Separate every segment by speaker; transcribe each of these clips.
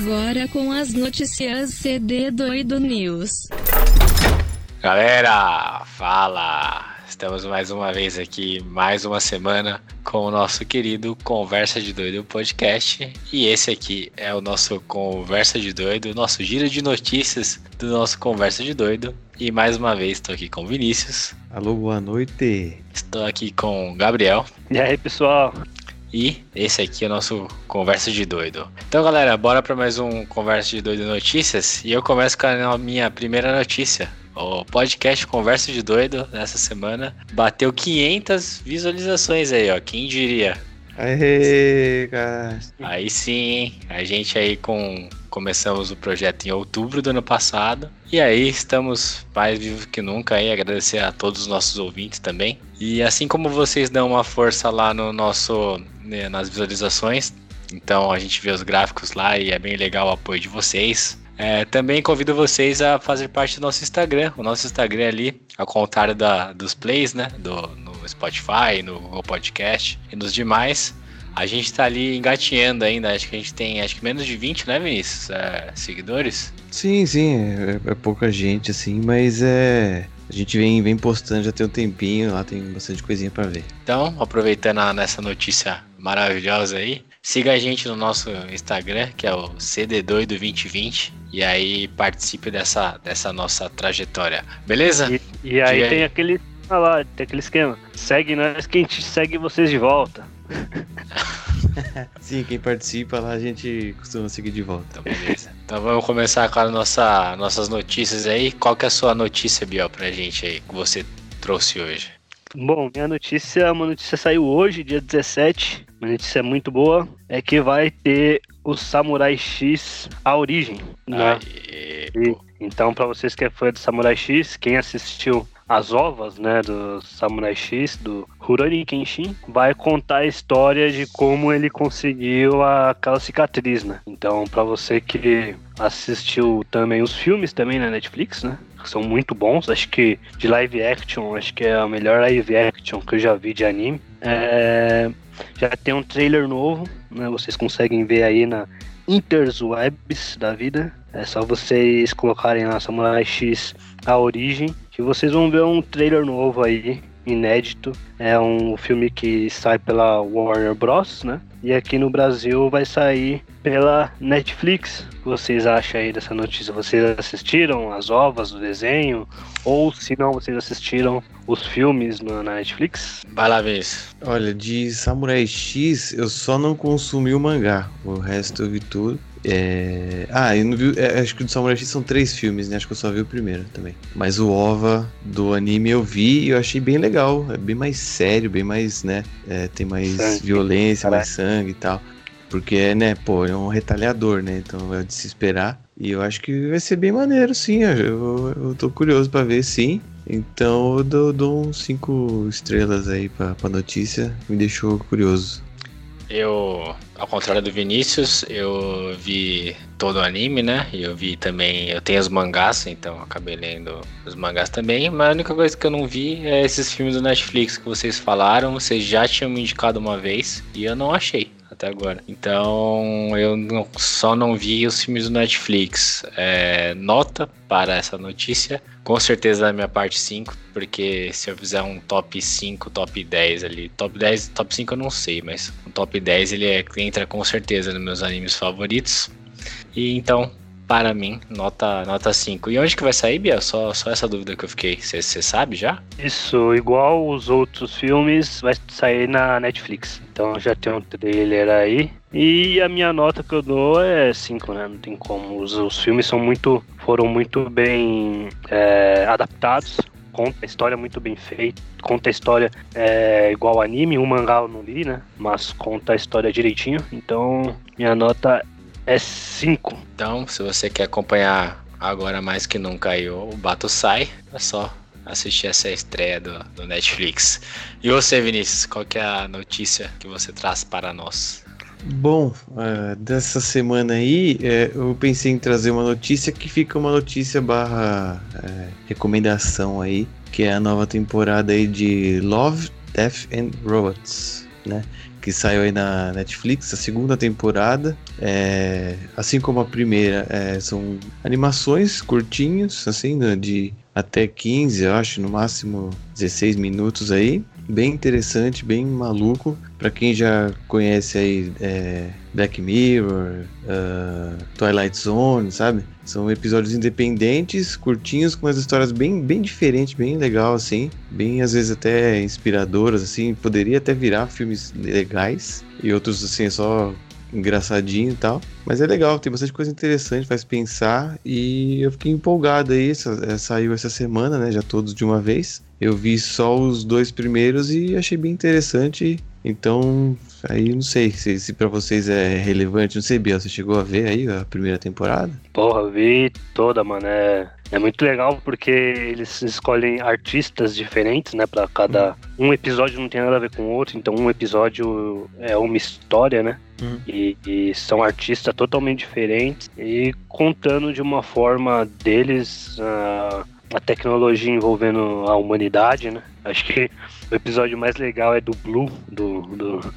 Speaker 1: Agora com as notícias CD Doido News.
Speaker 2: Galera, fala! Estamos mais uma vez aqui, mais uma semana, com o nosso querido Conversa de Doido podcast. E esse aqui é o nosso Conversa de Doido, nosso giro de notícias do nosso Conversa de Doido. E mais uma vez estou aqui com o Vinícius.
Speaker 3: Alô, boa noite.
Speaker 2: Estou aqui com o Gabriel.
Speaker 4: E aí, pessoal?
Speaker 2: E esse aqui é o nosso Conversa de Doido. Então, galera, bora para mais um Conversa de Doido Notícias. E eu começo com a minha primeira notícia. O podcast Conversa de Doido nessa semana bateu 500 visualizações aí, ó. Quem diria?
Speaker 3: Aê, cara.
Speaker 2: Aí sim, hein? A gente aí com começamos o projeto em outubro do ano passado e aí estamos mais vivos que nunca aí agradecer a todos os nossos ouvintes também e assim como vocês dão uma força lá no nosso né, nas visualizações então a gente vê os gráficos lá e é bem legal o apoio de vocês é, também convido vocês a fazer parte do nosso Instagram. O nosso Instagram é ali, ao contrário da, dos plays, né? Do, no Spotify, no Google Podcast e nos demais. A gente tá ali engatinhando ainda. Acho que a gente tem acho que menos de 20, né, Vinícius? É, seguidores?
Speaker 3: Sim, sim. É, é, pouca gente, assim, mas é. A gente vem, vem postando já tem um tempinho, lá tem bastante coisinha para ver.
Speaker 2: Então, aproveitando a, nessa notícia maravilhosa aí, siga a gente no nosso Instagram, que é o CD Doido2020, e aí participe dessa, dessa nossa trajetória. Beleza?
Speaker 4: E, e aí tem aquele. Ah lá, tem aquele esquema. Segue nós que a gente segue vocês de volta.
Speaker 3: Sim, quem participa lá a gente costuma seguir de volta.
Speaker 2: Então, beleza. Então vamos começar com as nossa, nossas notícias aí. Qual que é a sua notícia, Biel, pra gente aí, que você trouxe hoje?
Speaker 4: Bom, minha notícia, uma notícia saiu hoje, dia 17. Uma notícia muito boa. É que vai ter o Samurai X A Origem. Né? E, então, para vocês que é fã do Samurai X, quem assistiu as ovas, né, do Samurai X, do Rurouni Kenshin, vai contar a história de como ele conseguiu aquela cicatriz, né? Então, para você que assistiu também os filmes também na Netflix, né? São muito bons, acho que de live action, acho que é a melhor live action que eu já vi de anime. É... Já tem um trailer novo, né? Vocês conseguem ver aí na Interwebs da vida. É só vocês colocarem lá Samurai X a origem que vocês vão ver um trailer novo aí, inédito. É um filme que sai pela Warner Bros, né? E aqui no Brasil vai sair pela Netflix. O que vocês acham aí dessa notícia? Vocês assistiram as ovas do desenho? Ou se não, vocês assistiram os filmes na Netflix?
Speaker 2: Vai lá ver isso.
Speaker 3: Olha, de Samurai X eu só não consumi o mangá. O resto eu vi tudo. É... Ah, eu não vi. É, acho que do Samurai X são três filmes, né? Acho que eu só vi o primeiro também. Mas o OVA do anime eu vi e eu achei bem legal. É bem mais sério, bem mais, né? É, tem mais sangue, violência, caraca. mais sangue e tal. Porque, né, pô, é um retalhador, né? Então é de se esperar. E eu acho que vai ser bem maneiro, sim. Eu, eu tô curioso para ver, sim. Então eu dou, dou uns cinco estrelas aí pra, pra notícia. Me deixou curioso.
Speaker 2: Eu, ao contrário do Vinícius, eu vi todo o anime, né? E eu vi também. Eu tenho os mangás, então acabei lendo os mangás também. Mas a única coisa que eu não vi é esses filmes do Netflix que vocês falaram. Vocês já tinham me indicado uma vez e eu não achei até agora. Então eu não, só não vi os filmes do Netflix. É, nota para essa notícia. Com certeza da minha parte 5, porque se eu fizer um top 5, top 10 ali, top 10, top 5 eu não sei, mas um top 10 ele é, entra com certeza nos meus animes favoritos. E então, para mim, nota, nota 5. E onde que vai sair, Bia? Só, só essa dúvida que eu fiquei. Você sabe já?
Speaker 4: Isso, igual os outros filmes, vai sair na Netflix. Então já tem um trailer aí. E a minha nota que eu dou é 5, né? Não tem como. Os, os filmes são muito. foram muito bem é, adaptados. Conta a história muito bem feita. Conta a história é, igual anime. Um mangá eu não li, né? Mas conta a história direitinho. Então, minha nota é 5.
Speaker 2: Então, se você quer acompanhar agora mais que nunca aí o Bato Sai, é só assistir essa estreia do, do Netflix. E você, Vinícius, qual que é a notícia que você traz para nós?
Speaker 3: Bom, uh, dessa semana aí, é, eu pensei em trazer uma notícia que fica uma notícia barra é, recomendação aí, que é a nova temporada aí de Love, Death and Robots. né? Que saiu aí na Netflix, a segunda temporada. É, assim como a primeira, é, são animações curtinhas, assim, né, de até 15, eu acho, no máximo 16 minutos aí. Bem interessante, bem maluco. Para quem já conhece aí é, Black Mirror, uh, Twilight Zone, sabe? São episódios independentes, curtinhos, com umas histórias bem, bem diferentes, bem legal, assim. Bem, às vezes, até inspiradoras, assim. Poderia até virar filmes legais. E outros, assim, só engraçadinho e tal. Mas é legal, tem bastante coisa interessante, faz pensar. E eu fiquei empolgado aí. Essa, saiu essa semana, né? Já todos de uma vez. Eu vi só os dois primeiros e achei bem interessante. Então, aí não sei se, se para vocês é relevante. Não sei, Biel, você chegou a ver aí a primeira temporada?
Speaker 4: Porra, vi toda, mano. É, é muito legal porque eles escolhem artistas diferentes, né? Pra cada. Hum. Um episódio não tem nada a ver com o outro, então um episódio é uma história, né? Hum. E, e, são artistas totalmente diferentes e contando de uma forma deles. Uh, a tecnologia envolvendo a humanidade, né? Acho que o episódio mais legal é do Blue, do, do...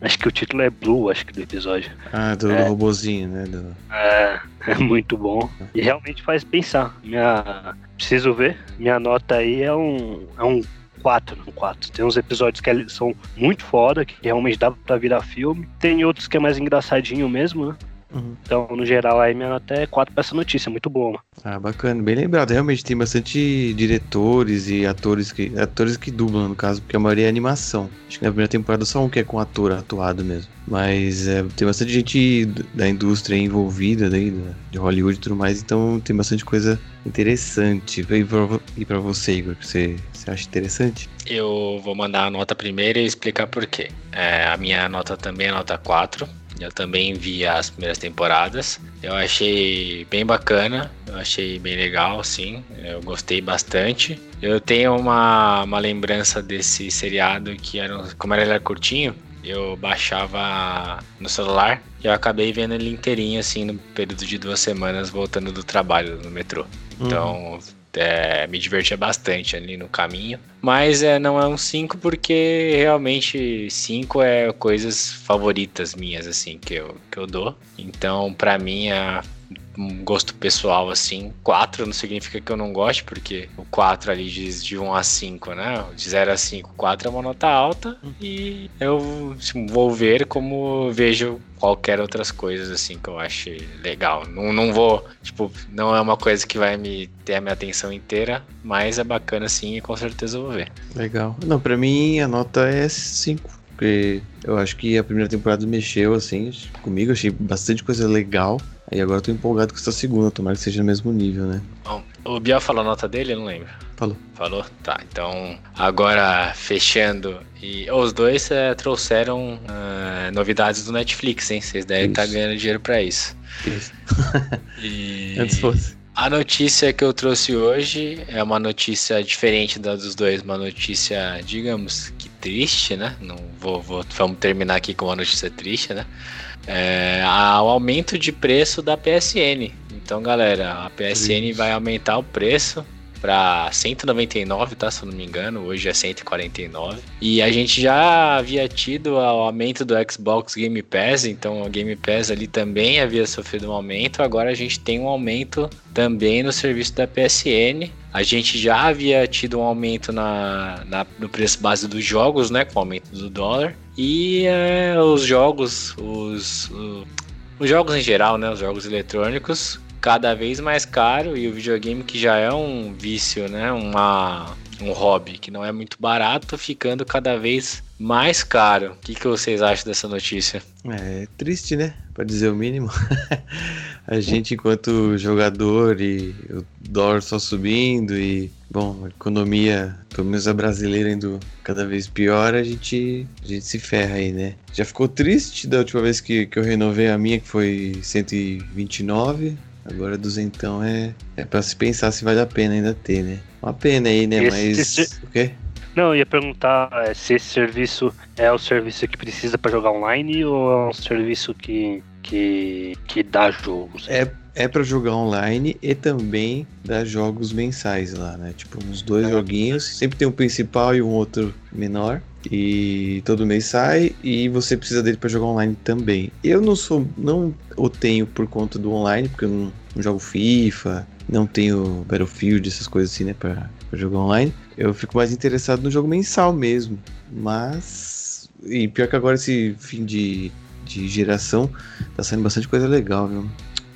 Speaker 4: Acho que o título é Blue, acho que do episódio.
Speaker 3: Ah, do, é, robozinho, né? Do...
Speaker 4: É, é muito bom. E realmente faz pensar. Minha... Preciso ver. Minha nota aí é um, é um 4, um 4. Tem uns episódios que são muito foda, que realmente dá pra virar filme. Tem outros que é mais engraçadinho mesmo, né? Uhum. Então, no geral, aí minha nota é 4 pra essa notícia, muito boa.
Speaker 3: Ah, bacana, bem lembrado. Realmente tem bastante diretores e atores que. Atores que dublam, no caso, porque a maioria é animação. Acho que na primeira temporada só um que é com ator atuado mesmo. Mas é, tem bastante gente da indústria envolvida daí, de Hollywood e tudo mais, então tem bastante coisa interessante. E pra, e pra você, Igor, que você, você acha interessante?
Speaker 2: Eu vou mandar a nota primeiro e explicar por quê. É, a minha nota também é nota 4 eu também vi as primeiras temporadas. Eu achei bem bacana, eu achei bem legal, sim. Eu gostei bastante. Eu tenho uma, uma lembrança desse seriado que era, como era curtinho, eu baixava no celular e eu acabei vendo ele inteirinho, assim, no período de duas semanas, voltando do trabalho no metrô. Uhum. É, me divertia bastante ali no caminho. Mas é, não é um 5 porque realmente 5 é coisas favoritas minhas, assim, que eu, que eu dou. Então, para mim, é um gosto pessoal, assim. 4 não significa que eu não goste, porque o 4 ali diz de 1 a 5, né? De 0 a 5, 4 é uma nota alta e eu assim, vou ver como vejo qualquer outras coisas, assim, que eu ache legal. Não, não vou, tipo, não é uma coisa que vai me ter a minha atenção inteira, mas é bacana, sim, e com certeza eu vou ver.
Speaker 3: Legal. Não, pra mim a nota é 5. Porque eu acho que a primeira temporada mexeu, assim, comigo. Achei bastante coisa legal. Aí agora eu tô empolgado com essa segunda, tomara que seja no mesmo nível, né?
Speaker 2: Bom, o Biel falou a nota dele? Eu não lembro.
Speaker 3: Falou.
Speaker 2: Falou? Tá, então agora fechando. E os dois é, trouxeram uh, novidades do Netflix, hein? Vocês devem estar tá ganhando dinheiro pra isso. Isso.
Speaker 3: e... Antes fosse.
Speaker 2: A notícia que eu trouxe hoje é uma notícia diferente da dos dois, uma notícia, digamos triste, né? Não vou, vou vamos terminar aqui com uma notícia triste, né? é, ao aumento de preço da PSN. Então, galera, a PSN vai aumentar o preço para 199, tá? Se eu não me engano, hoje é 149. E a gente já havia tido o aumento do Xbox Game Pass, então o Game Pass ali também havia sofrido um aumento. Agora a gente tem um aumento também no serviço da PSN. A gente já havia tido um aumento na, na no preço base dos jogos, né? Com o aumento do dólar. E é, os jogos, os, os jogos em geral, né? Os jogos eletrônicos cada vez mais caro e o videogame que já é um vício, né? Uma, um hobby que não é muito barato, ficando cada vez mais caro. O que, que vocês acham dessa notícia?
Speaker 3: É triste, né? Para dizer o mínimo. a gente, enquanto jogador e o dólar só subindo e, bom, a economia, pelo menos a brasileira, indo cada vez pior, a gente, a gente se ferra aí, né? Já ficou triste da última vez que, que eu renovei a minha, que foi 129. Agora duzentão é, é pra se pensar se vale a pena ainda ter, né? Uma pena aí, né? Esse, Mas. O quê?
Speaker 4: Não, eu ia perguntar é, se esse serviço é o serviço que precisa para jogar online ou é um serviço que, que, que dá jogos?
Speaker 3: É, é para jogar online e também dá jogos mensais lá, né? Tipo, uns dois é. joguinhos. Sempre tem um principal e um outro menor. E todo mês sai e você precisa dele para jogar online também. Eu não sou, não o tenho por conta do online, porque eu não, não jogo FIFA, não tenho Battlefield, essas coisas assim, né, pra jogar online. Eu fico mais interessado no jogo mensal mesmo. Mas. E pior que agora esse fim de, de geração tá saindo bastante coisa legal, viu?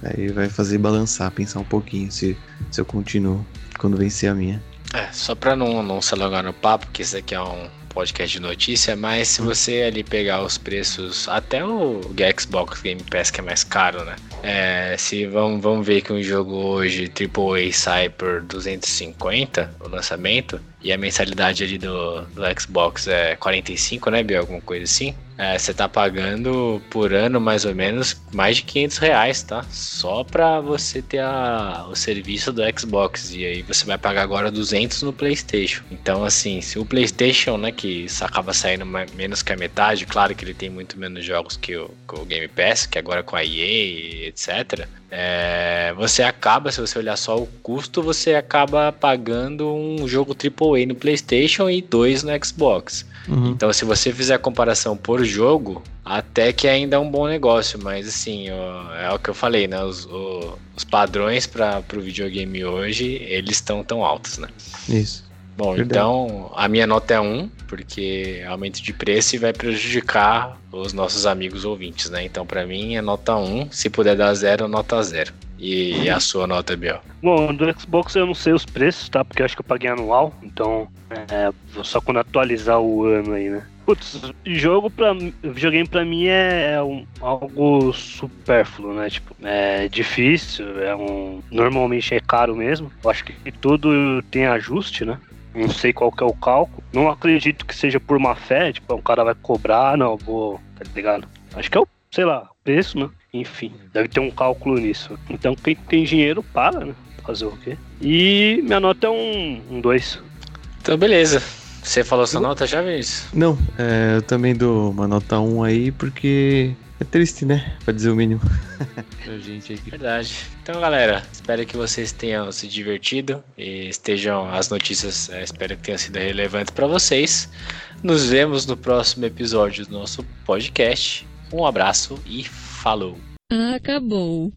Speaker 3: Aí vai fazer balançar, pensar um pouquinho se, se eu continuo quando vencer a minha.
Speaker 2: É, só pra não, não se alongar no papo, porque isso aqui é um podcast de notícia, mas se você ali pegar os preços, até o Xbox Game Pass que é mais caro, né? É, se vamos, vamos ver que um jogo hoje AAA sai por 250 o lançamento e a mensalidade ali do, do Xbox é 45, né, Bia? Alguma coisa assim. É, você tá pagando por ano mais ou menos mais de 500 reais, tá? Só pra você ter a, o serviço do Xbox. E aí você vai pagar agora 200 no PlayStation. Então, assim, se o PlayStation, né, que acaba saindo menos que a metade, claro que ele tem muito menos jogos que o, que o Game Pass, que agora com a EA, etc. É, você acaba, se você olhar só o custo, você acaba pagando um jogo AAA no PlayStation e dois no Xbox. Uhum. Então, se você fizer a comparação por jogo, até que ainda é um bom negócio, mas assim, ó, é o que eu falei, né? Os, o, os padrões para o videogame hoje, eles estão tão altos, né?
Speaker 3: Isso.
Speaker 2: Bom, Verdade. então a minha nota é 1, porque aumento de preço vai prejudicar os nossos amigos ouvintes, né? Então, para mim, é nota 1. Se puder dar 0, nota 0. E a sua nota, Biel?
Speaker 4: Bom, do Xbox eu não sei os preços, tá? Porque eu acho que eu paguei anual, então é só quando atualizar o ano aí, né? Putz, jogo pra. Videogame pra mim é, é um, algo supérfluo, né? Tipo, é difícil, é um. Normalmente é caro mesmo. Eu acho que tudo tem ajuste, né? Não sei qual que é o cálculo. Não acredito que seja por má fé, tipo, um cara vai cobrar, não, vou, tá ligado? Acho que é o, sei lá, preço, né? Enfim, deve ter um cálculo nisso. Então quem tem dinheiro paga, né? Fazer o quê? E minha nota é um 2. Um
Speaker 2: então beleza. Você falou sua nota já, Vinícius?
Speaker 3: Não, é, eu também dou uma nota 1 um aí, porque é triste, né? Pra dizer o mínimo.
Speaker 2: pra gente aqui. Verdade. Então, galera, espero que vocês tenham se divertido e estejam as notícias, é, espero que tenham sido relevantes para vocês. Nos vemos no próximo episódio do nosso podcast. Um abraço e falou.
Speaker 1: Acabou.